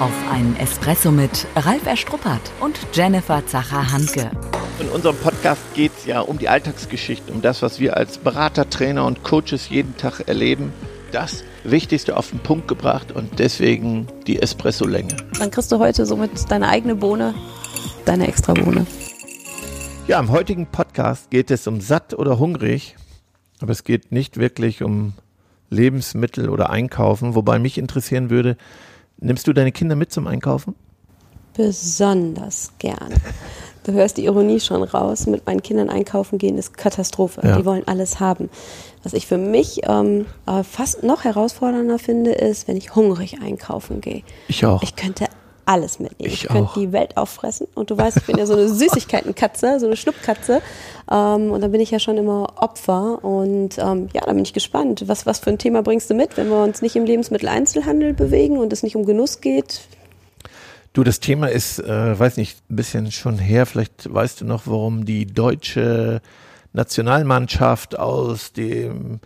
Auf einen Espresso mit Ralf Erstruppert und Jennifer Zacher-Hanke. In unserem Podcast geht es ja um die Alltagsgeschichten, um das, was wir als Berater, Trainer und Coaches jeden Tag erleben. Das Wichtigste auf den Punkt gebracht und deswegen die Espresso-Länge. Dann kriegst du heute somit deine eigene Bohne, deine extra Bohne. Ja, im heutigen Podcast geht es um satt oder hungrig, aber es geht nicht wirklich um Lebensmittel oder Einkaufen, wobei mich interessieren würde, nimmst du deine Kinder mit zum Einkaufen? Besonders gern. Du hörst die Ironie schon raus. Mit meinen Kindern einkaufen gehen ist Katastrophe. Ja. Die wollen alles haben. Was ich für mich ähm, fast noch herausfordernder finde, ist, wenn ich hungrig einkaufen gehe. Ich auch. Ich könnte alles mitnehmen. Ich, ich könnte die Welt auffressen. Und du weißt, ich bin ja so eine Süßigkeitenkatze, so eine Schnuppkatze. Ähm, und da bin ich ja schon immer Opfer. Und ähm, ja, da bin ich gespannt. Was, was für ein Thema bringst du mit, wenn wir uns nicht im Lebensmitteleinzelhandel bewegen und es nicht um Genuss geht? Du, das Thema ist, äh, weiß nicht, ein bisschen schon her. Vielleicht weißt du noch, warum die deutsche Nationalmannschaft aus dem,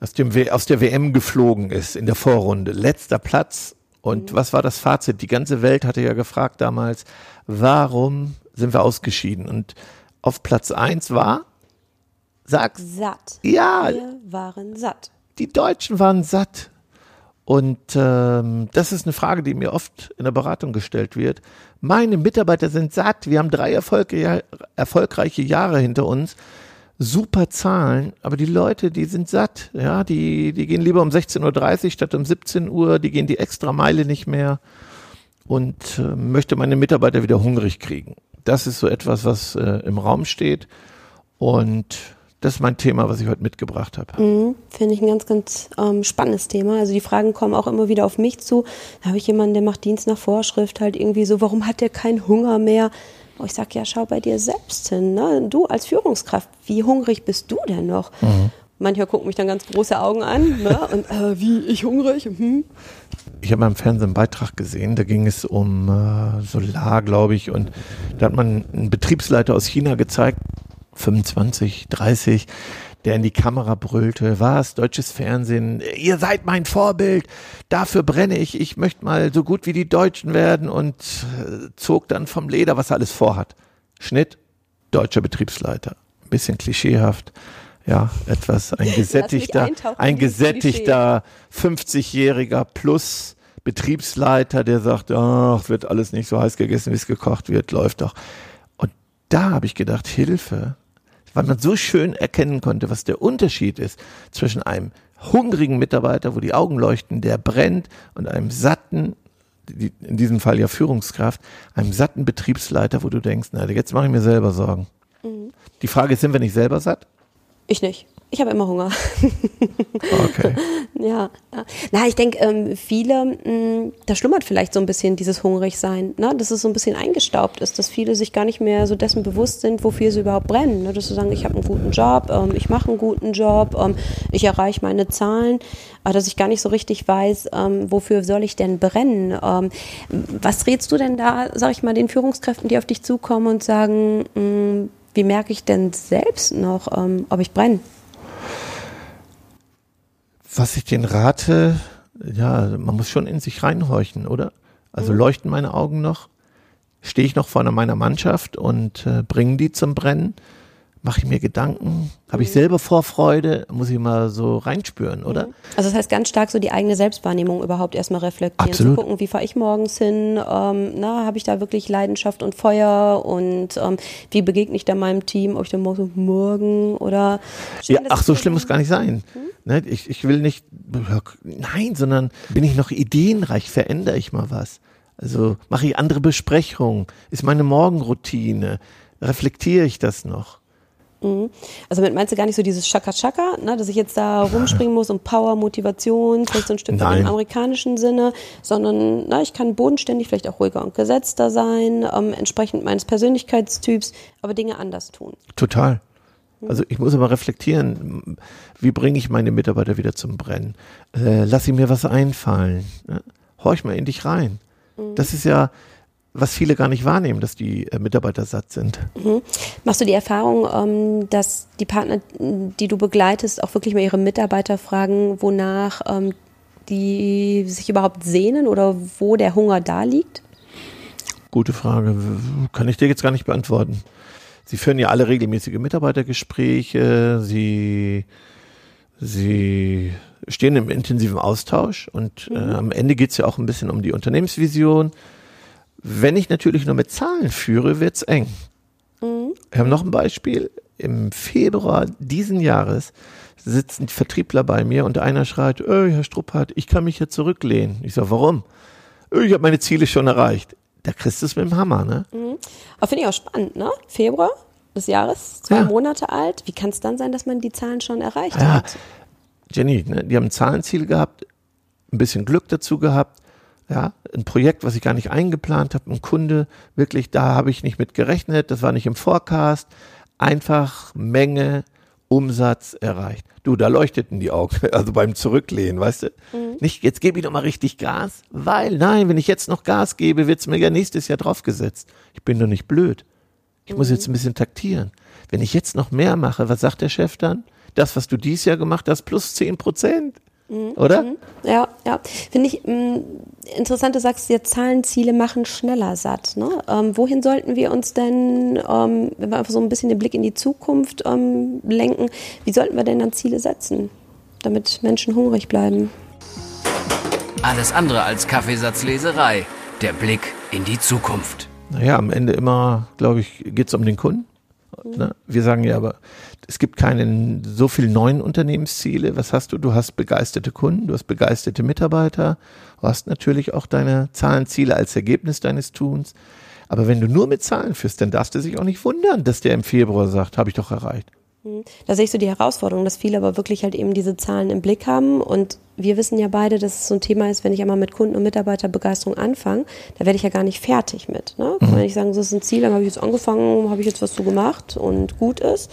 aus dem, aus der WM geflogen ist in der Vorrunde. Letzter Platz. Und mhm. was war das Fazit? Die ganze Welt hatte ja gefragt damals, warum sind wir ausgeschieden? Und auf Platz eins war, sag. Satt. Ja. Wir waren satt. Die Deutschen waren satt. Und ähm, das ist eine Frage, die mir oft in der Beratung gestellt wird. Meine Mitarbeiter sind satt. Wir haben drei Erfolge, erfolgreiche Jahre hinter uns. Super Zahlen, aber die Leute, die sind satt. Ja, die, die gehen lieber um 16.30 Uhr statt um 17 Uhr. Die gehen die extra Meile nicht mehr und äh, möchte meine Mitarbeiter wieder hungrig kriegen. Das ist so etwas, was äh, im Raum steht. Und das ist mein Thema, was ich heute mitgebracht habe. Mhm, Finde ich ein ganz, ganz ähm, spannendes Thema. Also die Fragen kommen auch immer wieder auf mich zu. Da habe ich jemanden, der macht Dienst nach Vorschrift, halt irgendwie so, warum hat der keinen Hunger mehr? Oh, ich sage, ja, schau bei dir selbst hin. Ne? Du als Führungskraft, wie hungrig bist du denn noch? Mhm. Mancher gucken mich dann ganz große Augen an. Ne? Und äh, wie, ich hungrig? Hm. Ich habe mal im Fernsehen einen Beitrag gesehen, da ging es um äh, Solar, glaube ich, und da hat man einen Betriebsleiter aus China gezeigt, 25, 30, der in die Kamera brüllte, was, deutsches Fernsehen, ihr seid mein Vorbild, dafür brenne ich, ich möchte mal so gut wie die Deutschen werden und äh, zog dann vom Leder, was er alles vorhat. Schnitt, deutscher Betriebsleiter. Ein bisschen klischeehaft, ja, etwas, ein gesättigter, ein gesättigter 50-jähriger plus Betriebsleiter, der sagt, ach, wird alles nicht so heiß gegessen, wie es gekocht wird, läuft doch. Und da habe ich gedacht, Hilfe, weil man so schön erkennen konnte, was der Unterschied ist zwischen einem hungrigen Mitarbeiter, wo die Augen leuchten, der brennt, und einem satten, in diesem Fall ja Führungskraft, einem satten Betriebsleiter, wo du denkst, na, jetzt mache ich mir selber Sorgen. Mhm. Die Frage ist, sind wir nicht selber satt? Ich nicht. Ich habe immer Hunger. Okay. ja. Na, ich denke, ähm, viele, mh, mm, da schlummert vielleicht so ein bisschen dieses Hungrigsein, ne? dass es so ein bisschen eingestaubt ist, dass viele sich gar nicht mehr so dessen bewusst sind, wofür sie überhaupt brennen. Ne? Dass sie sagen, ich habe einen guten Job, ähm, ich mache einen guten Job, ähm, ich erreiche meine Zahlen, aber dass ich gar nicht so richtig weiß, wofür soll ich denn brennen. Was rätst du denn da, sag ich mal, den Führungskräften, die auf dich zukommen und sagen, mh, mm, wie merke ich denn selbst noch, ob ich brenne? Was ich den rate, ja, man muss schon in sich reinhorchen, oder? Also mhm. leuchten meine Augen noch? Stehe ich noch vor meiner Mannschaft und äh, bringen die zum Brennen? Mache ich mir Gedanken? Habe ich mhm. selber Vorfreude? Muss ich mal so reinspüren, oder? Mhm. Also das heißt ganz stark so die eigene Selbstwahrnehmung überhaupt erstmal reflektieren. Absolut. Zu gucken, wie fahre ich morgens hin? Ähm, na, habe ich da wirklich Leidenschaft und Feuer? Und ähm, wie begegne ich da meinem Team? Ob ich dann morgen, morgen oder... Ja, ach, so schlimm muss gar nicht sein. Hm? Ne, ich, ich will nicht, nein, sondern bin ich noch ideenreich, verändere ich mal was. Also mache ich andere Besprechungen, ist meine Morgenroutine, reflektiere ich das noch? Mhm. Also meinst du gar nicht so dieses Chaka-Chaka, ne, dass ich jetzt da rumspringen muss und Power, Motivation, vielleicht so ein Stück Nein. im amerikanischen Sinne, sondern na, ich kann bodenständig, vielleicht auch ruhiger und gesetzter sein, ähm, entsprechend meines Persönlichkeitstyps, aber Dinge anders tun. Total. Also ich muss aber reflektieren, wie bringe ich meine Mitarbeiter wieder zum Brennen? Äh, lass sie mir was einfallen. Ne? Horch mal in dich rein. Mhm. Das ist ja, was viele gar nicht wahrnehmen, dass die äh, Mitarbeiter satt sind. Mhm. Machst du die Erfahrung, ähm, dass die Partner, die du begleitest, auch wirklich mal ihre Mitarbeiter fragen, wonach ähm, die sich überhaupt sehnen oder wo der Hunger da liegt? Gute Frage. Kann ich dir jetzt gar nicht beantworten. Sie führen ja alle regelmäßige Mitarbeitergespräche. Sie, sie stehen im intensiven Austausch und äh, am Ende geht es ja auch ein bisschen um die Unternehmensvision. Wenn ich natürlich nur mit Zahlen führe, wird's eng. Wir haben noch ein Beispiel. Im Februar diesen Jahres sitzen die Vertriebler bei mir und einer schreit, "Ey, Herr Struppert, ich kann mich hier zurücklehnen. Ich sage, warum? "Ey, Ich habe meine Ziele schon erreicht. Da kriegst du es mit dem Hammer, ne? Aber finde ich auch spannend, ne? Februar des Jahres, zwei Ja. Monate alt. Wie kann es dann sein, dass man die Zahlen schon erreicht Ja, hat? Jenny, ne, die haben ein Zahlenziel gehabt, ein bisschen Glück dazu gehabt, ja, ein Projekt, was ich gar nicht eingeplant habe, ein Kunde, wirklich, da habe ich nicht mit gerechnet, das war nicht im Forecast, einfach Menge, Umsatz erreicht. Du, da leuchteten die Augen, also beim Zurücklehnen, weißt du? Nicht, jetzt gebe ich doch mal richtig Gas, weil, nein, wenn ich jetzt noch Gas gebe, wird's mir ja nächstes Jahr draufgesetzt. Ich bin doch nicht blöd. Ich muss jetzt ein bisschen taktieren. Wenn ich jetzt noch mehr mache, was sagt der Chef dann? Das, was du dieses Jahr gemacht hast, plus 10 Prozent. Oder? Ja, ja. Finde ich mh, interessant, du sagst jetzt, Zahlenziele machen schneller satt. Ne? Ähm, wohin sollten wir uns denn, ähm, wenn wir einfach so ein bisschen den Blick in die Zukunft ähm, lenken, wie sollten wir denn dann Ziele setzen, damit Menschen hungrig bleiben? Alles andere als Kaffeesatzleserei. Der Blick in die Zukunft. Naja, am Ende immer, glaube ich, geht's um den Kunden. Ne? Wir sagen ja aber, es gibt keine so viel neuen Unternehmensziele. Was hast du? Du hast begeisterte Kunden, du hast begeisterte Mitarbeiter, du hast natürlich auch deine Zahlenziele als Ergebnis deines Tuns. Aber wenn du nur mit Zahlen führst, dann darfst du dich auch nicht wundern, dass der im Februar sagt, habe ich doch erreicht. Da sehe ich so die Herausforderung, dass viele aber wirklich halt eben diese Zahlen im Blick haben. Und wir wissen ja beide, dass es so ein Thema ist, wenn ich einmal mit Kunden- und Mitarbeiterbegeisterung anfange, da werde ich ja gar nicht fertig mit. Ne? Wenn ich sagen, so ist ein Ziel, dann habe ich jetzt angefangen, habe ich jetzt was zu gemacht und gut ist.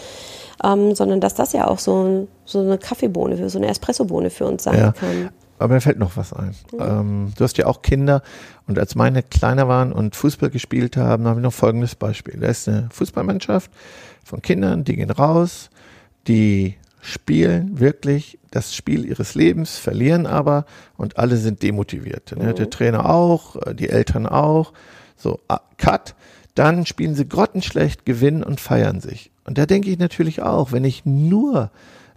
Ähm, sondern dass das ja auch so, so eine Kaffeebohne, für, so eine Espressobohne für uns sein Ja. kann. Aber mir fällt noch was ein. Ähm, du hast ja auch Kinder und als meine kleiner waren und Fußball gespielt haben, habe ich noch folgendes Beispiel. Da ist eine Fußballmannschaft von Kindern, die gehen raus, die spielen wirklich das Spiel ihres Lebens, verlieren aber und alle sind demotiviert. Ne? Der Trainer auch, äh, die Eltern auch. So, ah, Cut. Dann spielen sie grottenschlecht, gewinnen und feiern sich. Und da denke ich natürlich auch, wenn ich nur,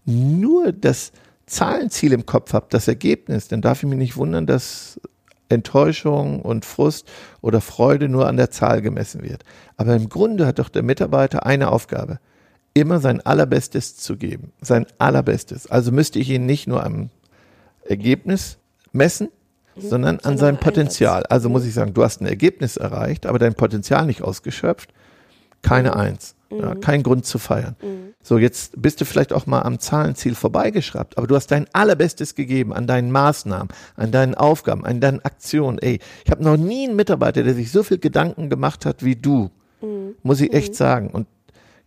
nur das Zahlenziel im Kopf habe, das Ergebnis, dann darf ich mich nicht wundern, dass Enttäuschung und Frust oder Freude nur an der Zahl gemessen wird. Aber im Grunde hat doch der Mitarbeiter eine Aufgabe, immer sein Allerbestes zu geben, sein Allerbestes. Also müsste ich ihn nicht nur am Ergebnis messen, sondern an seinem Potenzial. Also muss ich sagen, du hast ein Ergebnis erreicht, aber dein Potenzial nicht ausgeschöpft. Keine Eins. Ja, kein Grund zu feiern. So, jetzt bist du vielleicht auch mal am Zahlenziel vorbeigeschraubt, aber du hast dein Allerbestes gegeben an deinen Maßnahmen, an deinen Aufgaben, an deinen Aktionen. Ey, ich habe noch nie einen Mitarbeiter, der sich so viel Gedanken gemacht hat wie du. Muss ich echt sagen. Und,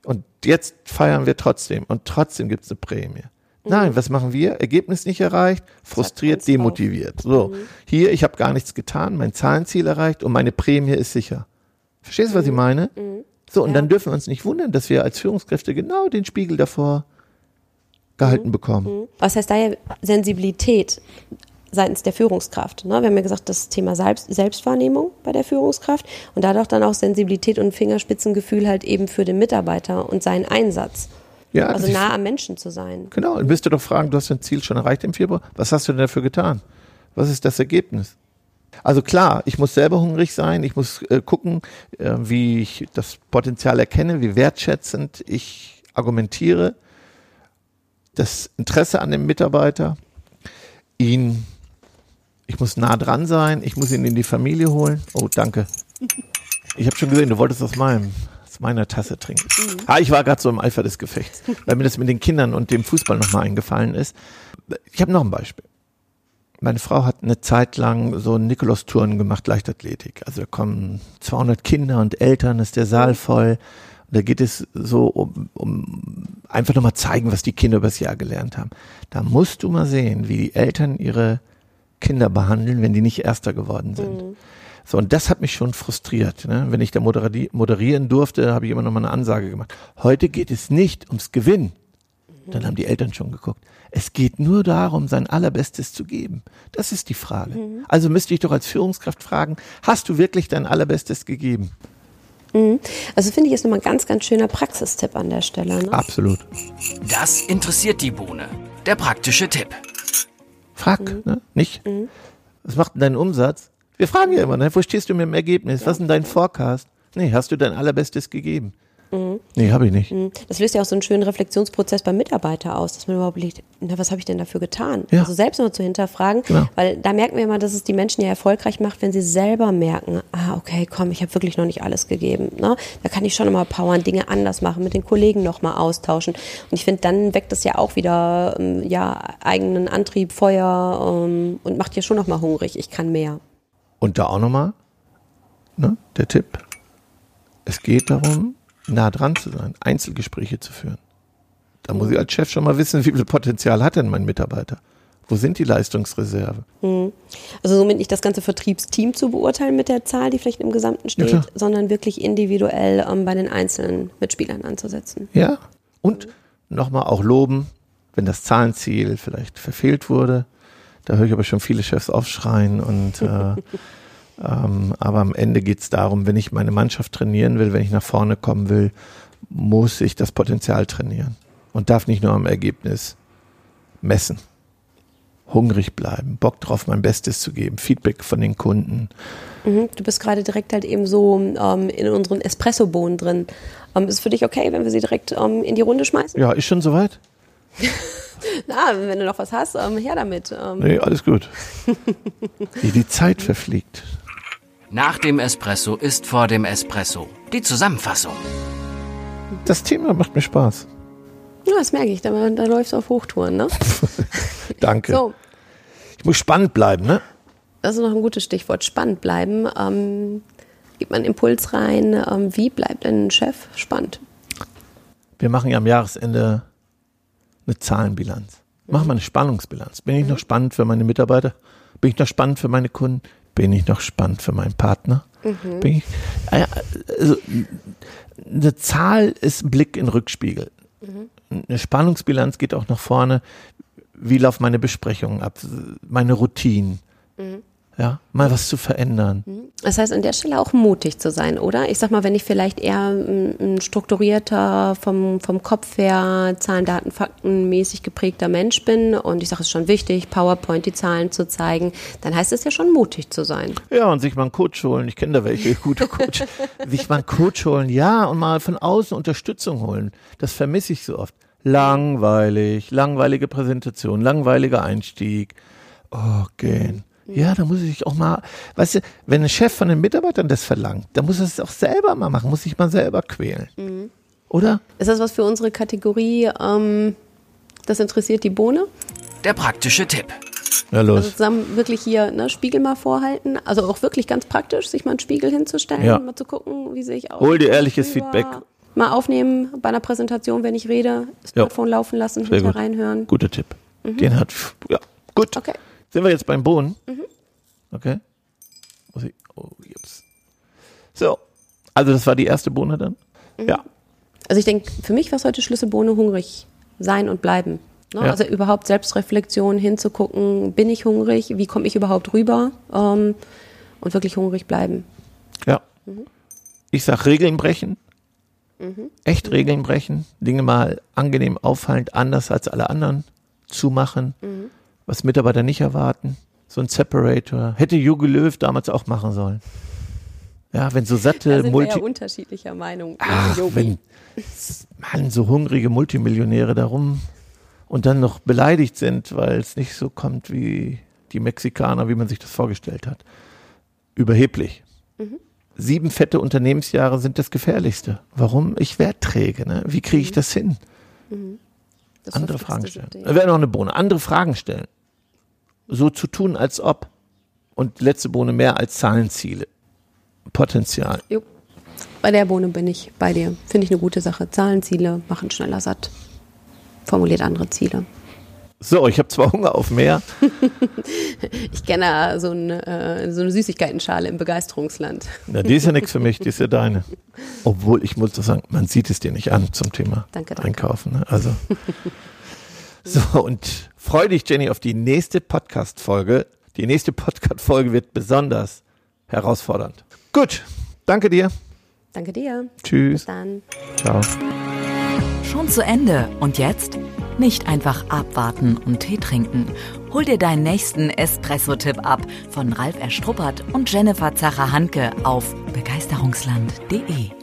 und jetzt feiern wir trotzdem. Und trotzdem gibt's eine Prämie. Nein, was machen wir? Ergebnis nicht erreicht, frustriert, demotiviert. So, hier, ich habe gar nichts getan, mein Zahlenziel erreicht und meine Prämie ist sicher. Verstehst du, was ich meine? So, und dann dürfen wir uns nicht wundern, dass wir als Führungskräfte genau den Spiegel davor gehalten bekommen. Was heißt daher Sensibilität seitens der Führungskraft? Ne? Wir haben ja gesagt, das Thema Selbst Selbstwahrnehmung bei der Führungskraft und dadurch dann auch Sensibilität und Fingerspitzengefühl halt eben für den Mitarbeiter und seinen Einsatz. Ja, Also nah am Menschen zu sein. Genau, und wirst du doch fragen, du hast dein Ziel schon erreicht im Februar. Was hast du denn dafür getan? Was ist das Ergebnis? Also klar, ich muss selber hungrig sein, ich muss äh, gucken, äh, wie ich das Potenzial erkenne, wie wertschätzend ich argumentiere, das Interesse an dem Mitarbeiter, ihn, ich muss nah dran sein, ich muss ihn in die Familie holen. Oh, danke. Ich habe schon gesehen, du wolltest aus meinem aus meiner Tasse trinken. Ah, ich war gerade so im Eifer des Gefechts, weil mir das mit den Kindern und dem Fußball nochmal eingefallen ist. Ich habe noch ein Beispiel. Meine Frau hat eine Zeit lang so Nikolaus-Touren gemacht, Leichtathletik. Also da kommen 200 Kinder und Eltern, ist der Saal voll. Und da geht es so um, um einfach nochmal zeigen, was die Kinder übers Jahr gelernt haben. Da musst du mal sehen, wie die Eltern ihre Kinder behandeln, wenn die nicht Erster geworden sind. So, und das hat mich schon frustriert. Ne? Wenn ich da moderi moderieren durfte, habe ich immer noch mal eine Ansage gemacht. Heute geht es nicht ums Gewinnen. Dann haben die Eltern schon geguckt. Es geht nur darum, sein Allerbestes zu geben. Das ist die Frage. Also müsste ich doch als Führungskraft fragen, hast du wirklich dein Allerbestes gegeben? Also finde ich ist nochmal ein ganz, ganz schöner Praxistipp an der Stelle. Ne? Absolut. Das interessiert die Bohne. Der praktische Tipp. Frag, ne? Nicht? Was macht denn dein Umsatz? Wir fragen ja immer, ne? Wo stehst du mit dem Ergebnis? Was ist denn dein Forecast? Nee, hast du dein Allerbestes gegeben? Nee, habe ich nicht. Das löst ja auch so einen schönen Reflexionsprozess beim Mitarbeiter aus, dass man überhaupt überlegt, na, was habe ich denn dafür getan? Ja. Also selbst mal zu hinterfragen, Genau. weil da merken wir immer, dass es die Menschen ja erfolgreich macht, wenn sie selber merken, ah, okay, komm, ich habe wirklich noch nicht alles gegeben. Ne? Da kann ich schon nochmal powern, Dinge anders machen, mit den Kollegen nochmal austauschen. Und ich finde, dann weckt es ja auch wieder ähm, ja, eigenen Antrieb, Feuer ähm, und macht ja schon nochmal hungrig, ich kann mehr. Und da auch nochmal, ne, der Tipp. Es geht darum, nah dran zu sein, Einzelgespräche zu führen. Da muss ich als Chef schon mal wissen, wie viel Potenzial hat denn mein Mitarbeiter? Wo sind die Leistungsreserve? Also somit nicht das ganze Vertriebsteam zu beurteilen mit der Zahl, die vielleicht im Gesamten steht, klar. sondern wirklich individuell ähm, bei den einzelnen Mitspielern anzusetzen. Ja. Und nochmal auch loben, wenn das Zahlenziel vielleicht verfehlt wurde. Da höre ich aber schon viele Chefs aufschreien und äh, ähm, aber am Ende geht es darum, wenn ich meine Mannschaft trainieren will, wenn ich nach vorne kommen will, muss ich das Potenzial trainieren und darf nicht nur am Ergebnis messen. Hungrig bleiben, Bock drauf, mein Bestes zu geben, Feedback von den Kunden. Mhm. Du bist gerade direkt halt eben so ähm, in unseren Espresso-Bohnen drin. Ähm, ist es für dich okay, wenn wir sie direkt ähm, in die Runde schmeißen? Ja, ist schon soweit? Na, wenn du noch was hast, ähm, her damit. Ähm, Nee, alles gut. Wie die Zeit verfliegt. Nach dem Espresso ist vor dem Espresso. Die Zusammenfassung. Das Thema macht mir Spaß. Ja, das merke ich, da, da läufst du auf Hochtouren, ne? Danke. So, Ich muss spannend bleiben, ne? das ist noch ein gutes Stichwort. Spannend bleiben. Ähm, gibt man einen Impuls rein. Ähm, wie bleibt ein Chef spannend? Wir machen ja am Jahresende eine Zahlenbilanz. Machen wir eine Spannungsbilanz. Bin ich noch spannend für meine Mitarbeiter? Bin ich noch spannend für meine Kunden? Bin ich noch spannend für meinen Partner? Bin ich, Ah also, eine Zahl ist ein Blick in Rückspiegel. Eine Spannungsbilanz geht auch nach vorne. Wie laufen meine Besprechungen ab? Meine Routinen? Ja, mal was zu verändern. Das heißt, an der Stelle auch mutig zu sein, oder? Ich sag mal, wenn ich vielleicht eher ein, strukturierter, vom, vom Kopf her, Zahlen, Daten, Fakten mäßig geprägter Mensch bin und ich sage, es ist schon wichtig, PowerPoint die Zahlen zu zeigen, dann heißt es ja schon mutig zu sein. Ja, und sich mal einen Coach holen. Ich kenne da welche, gute Coach. sich mal einen Coach holen, ja, und mal von außen Unterstützung holen. Das vermisse ich so oft. Langweilig, langweilige Präsentation, langweiliger Einstieg. Oh, gehen. Ja, da muss ich sich auch mal, weißt du, wenn ein Chef von den Mitarbeitern das verlangt, dann muss er es auch selber mal machen, muss sich mal selber quälen. Oder? Ist das was für unsere Kategorie, ähm, das interessiert die Bohne? Der praktische Tipp. Ja, Also los. zusammen wirklich hier ne, Spiegel mal vorhalten, also auch wirklich ganz praktisch, sich mal einen Spiegel hinzustellen, Ja. mal zu gucken, wie sehe ich aus. Hol dir ehrliches Gegenüber. Feedback. Mal aufnehmen bei einer Präsentation, wenn ich rede, Smartphone laufen lassen, Sehr hinter gut. reinhören. Guter Tipp. Den hat, ja, gut. Okay. Sind wir jetzt beim Bohnen? Okay. Muss ich, oh, jetzt. So. Also, das war die erste Bohne dann? Ja. Also ich denke, für mich war es heute Schlüsselbohne hungrig sein und bleiben. Ne? Ja. Also überhaupt Selbstreflexion hinzugucken, bin ich hungrig, wie komme ich überhaupt rüber ähm, und wirklich hungrig bleiben. Ja. Ich sag Regeln brechen. Echt Regeln brechen. Dinge mal angenehm auffallend anders als alle anderen zumachen. Was Mitarbeiter nicht erwarten. So ein Separator. Hätte Jogi Löw damals auch machen sollen. Ja, wenn so satte Da wir Multi ja unterschiedlicher Meinung. Ach, wenn Mann, so hungrige Multimillionäre darum und dann noch beleidigt sind, weil es nicht so kommt wie die Mexikaner, wie man sich das vorgestellt hat. Überheblich. Sieben fette Unternehmensjahre sind das gefährlichste. Warum? Ich werde träge. Ne? Wie kriege ich das hin? Das Andere Fragen stellen. Siebte, Da wäre noch eine Bohne. Andere Fragen stellen. So zu tun, als ob. Und letzte Bohne mehr als Zahlenziele. Potenzial. Jo. Bei der Bohne bin ich bei dir. Finde ich eine gute Sache. Zahlenziele machen schneller satt. Formuliert andere Ziele. So, ich habe zwar Hunger auf mehr. ich kenne so eine, äh, so eine Süßigkeitenschale im Begeisterungsland. Na, die ist ja nichts für mich, die ist ja deine. Obwohl, ich muss doch sagen, man sieht es dir nicht an zum Thema danke, danke. Einkaufen. Ne? Also. so, und freu dich, Jenny, auf die nächste Podcast-Folge. Die nächste Podcast-Folge wird besonders herausfordernd. Gut, danke dir. Danke dir. Tschüss. Bis dann. Ciao. Schon zu Ende. Und jetzt? Nicht einfach abwarten und Tee trinken. Hol dir deinen nächsten Espresso-Tipp ab von Ralf Erstruppert und Jennifer Zacher-Hanke auf begeisterungsland.de.